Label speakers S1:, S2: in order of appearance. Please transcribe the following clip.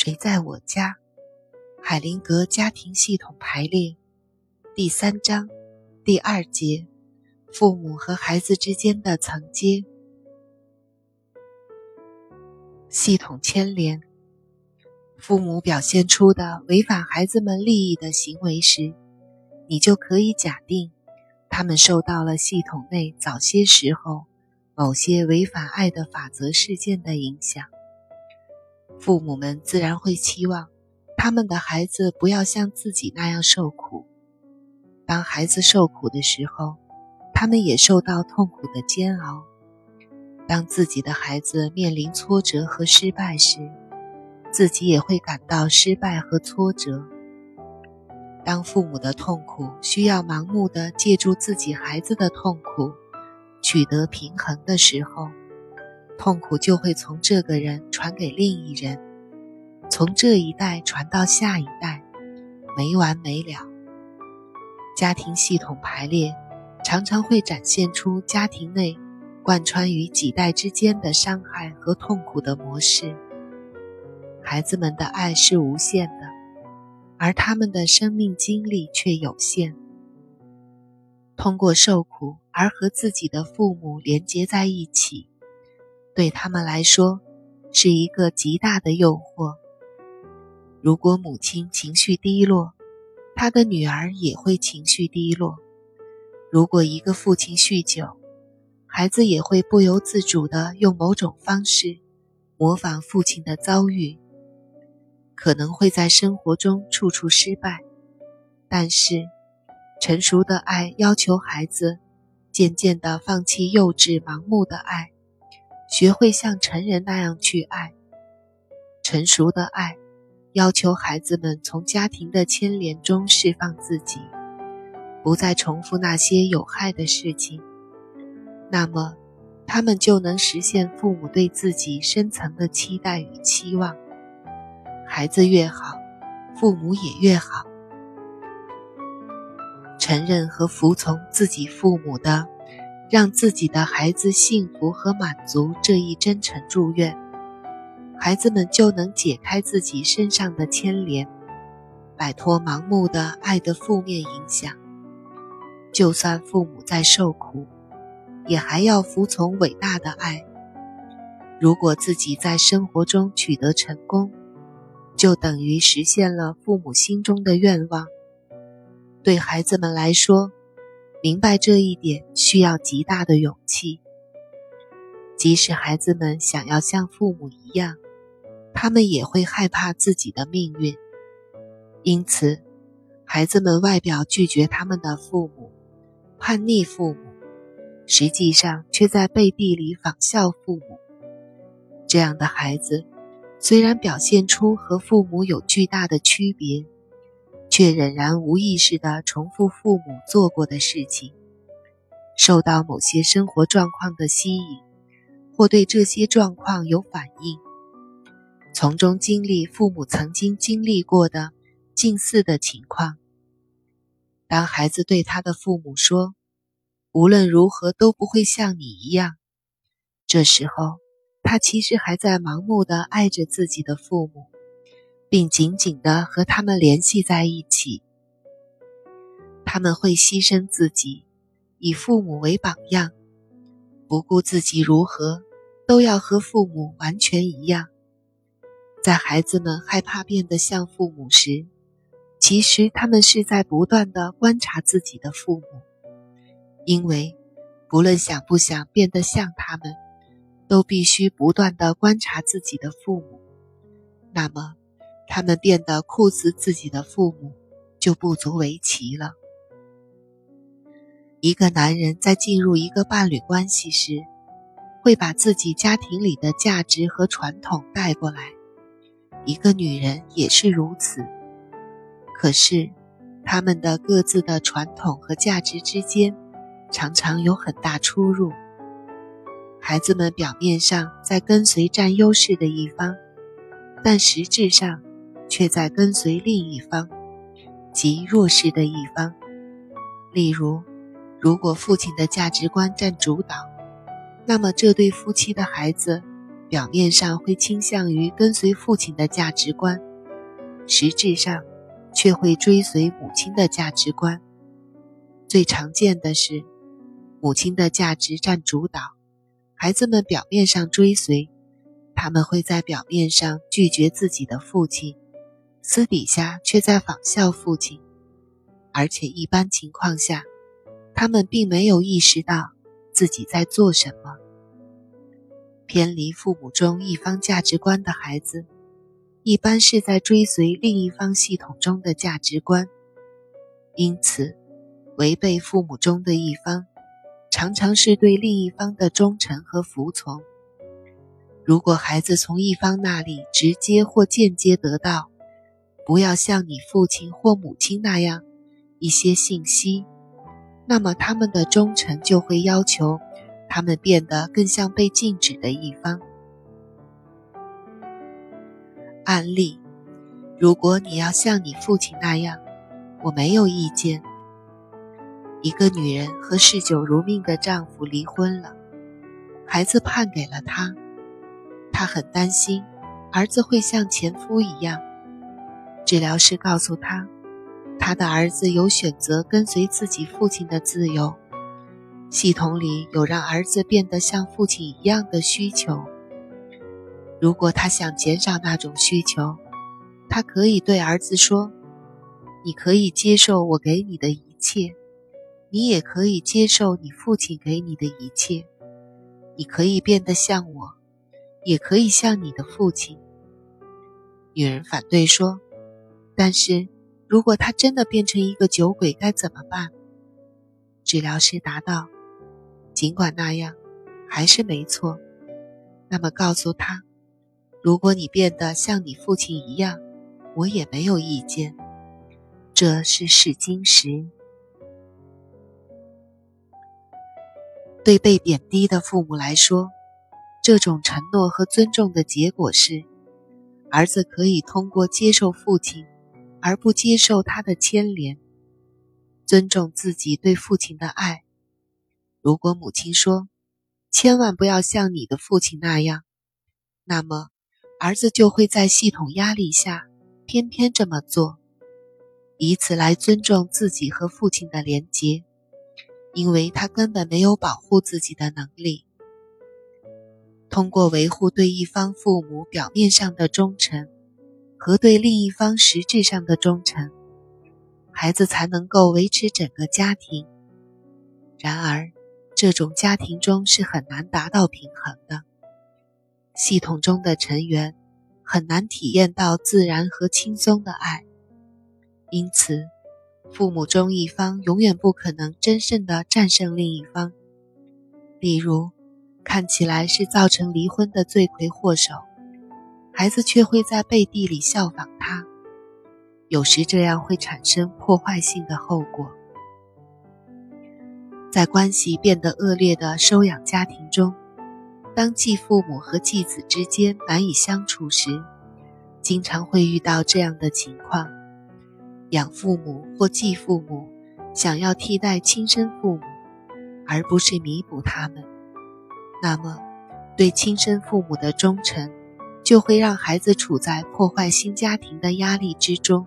S1: 谁在我家？海灵格家庭系统排列第三章第二节：父母和孩子之间的层阶。系统牵连。父母表现出的违反孩子们利益的行为时，你就可以假定，他们受到了系统内早些时候某些违反爱的法则事件的影响。父母们自然会期望他们的孩子不要像自己那样受苦。当孩子受苦的时候，他们也受到痛苦的煎熬。当自己的孩子面临挫折和失败时，自己也会感到失败和挫折。当父母的痛苦需要盲目的借助自己孩子的痛苦取得平衡的时候，痛苦就会从这个人传给另一人，从这一代传到下一代，没完没了。家庭系统排列常常会展现出家庭内贯穿于几代之间的伤害和痛苦的模式。孩子们的爱是无限的，而他们的生命经历却有限。通过受苦而和自己的父母连结在一起。对他们来说，是一个极大的诱惑。如果母亲情绪低落，他的女儿也会情绪低落。如果一个父亲酗酒，孩子也会不由自主地用某种方式模仿父亲的遭遇。可能会在生活中处处失败，但是成熟的爱要求孩子渐渐地放弃幼稚盲目的爱。学会像成人那样去爱，成熟的爱要求孩子们从家庭的牵连中释放自己，不再重复那些有害的事情。那么，他们就能实现父母对自己深层的期待与期望。孩子越好，父母也越好。承认和服从自己父母的。让自己的孩子幸福和满足这一真诚祝愿，孩子们就能解开自己身上的牵连，摆脱盲目的爱的负面影响。就算父母在受苦，也还要服从伟大的爱。如果自己在生活中取得成功，就等于实现了父母心中的愿望。对孩子们来说。明白这一点需要极大的勇气。即使孩子们想要像父母一样，他们也会害怕自己的命运。因此，孩子们外表拒绝他们的父母，叛逆父母，实际上却在背地里仿效父母。这样的孩子，虽然表现出和父母有巨大的区别。却仍然无意识地重复父母做过的事情，受到某些生活状况的吸引，或对这些状况有反应，从中经历父母曾经经历过的近似的情况。当孩子对他的父母说：“无论如何都不会像你一样。”这时候，他其实还在盲目地爱着自己的父母。并紧紧地和他们联系在一起。他们会牺牲自己，以父母为榜样，不顾自己如何，都要和父母完全一样。在孩子们害怕变得像父母时，其实他们是在不断地观察自己的父母，因为不论想不想变得像他们，都必须不断地观察自己的父母。那么。他们变得酷似自己的父母，就不足为奇了。一个男人在进入一个伴侣关系时，会把自己家庭里的价值和传统带过来；一个女人也是如此。可是，他们的各自的传统和价值之间，常常有很大出入。孩子们表面上在跟随占优势的一方，但实质上。却在跟随另一方，即弱势的一方。例如，如果父亲的价值观占主导，那么这对夫妻的孩子表面上会倾向于跟随父亲的价值观，实质上却会追随母亲的价值观。最常见的是，母亲的价值占主导，孩子们表面上追随，他们会在表面上拒绝自己的父亲，私底下却在仿效父亲，而且一般情况下，他们并没有意识到自己在做什么。偏离父母中一方价值观的孩子，一般是在追随另一方系统中的价值观，因此。违背父母中的一方，常常是对另一方的忠诚和服从。如果孩子从一方那里直接或间接得到“不要像你父亲或母亲那样”一些信息，那么他们的忠诚就会要求他们变得更像被禁止的一方。案例：如果你要像你父亲那样，我没有意见。一个女人和嗜酒如命的丈夫离婚了，孩子判给了她。她很担心儿子会像前夫一样。治疗师告诉她，她的儿子有选择跟随自己父亲的自由，系统里有让儿子变得像父亲一样的需求。如果他想减少那种需求，他可以对儿子说：“你可以接受我给你的一切。”你也可以接受你父亲给你的一切，你可以变得像我，也可以像你的父亲。女人反对说：“但是如果他真的变成一个酒鬼，该怎么办？”治疗师答道：“尽管那样，还是没错。那么告诉他，如果你变得像你父亲一样，我也没有意见。这是试金石。”对被贬低的父母来说，这种承诺和尊重的结果是，儿子可以通过接受父亲，而不接受他的牵连，尊重自己对父亲的爱。如果母亲说：“千万不要像你的父亲那样”，那么儿子就会在系统压力下偏偏这么做，以此来尊重自己和父亲的连结。因为他根本没有保护自己的能力。通过维护对一方父母表面上的忠诚和对另一方实质上的忠诚，孩子才能够维持整个家庭。然而，这种家庭中是很难达到平衡的。系统中的成员很难体验到自然和轻松的爱，因此。父母中一方永远不可能真正的战胜另一方。例如，看起来是造成离婚的罪魁祸首，孩子却会在背地里效仿他。有时这样会产生破坏性的后果。在关系变得恶劣的收养家庭中，当继父母和继子之间难以相处时，经常会遇到这样的情况。养父母或继父母想要替代亲生父母，而不是弥补他们，那么对亲生父母的忠诚就会让孩子处在破坏新家庭的压力之中。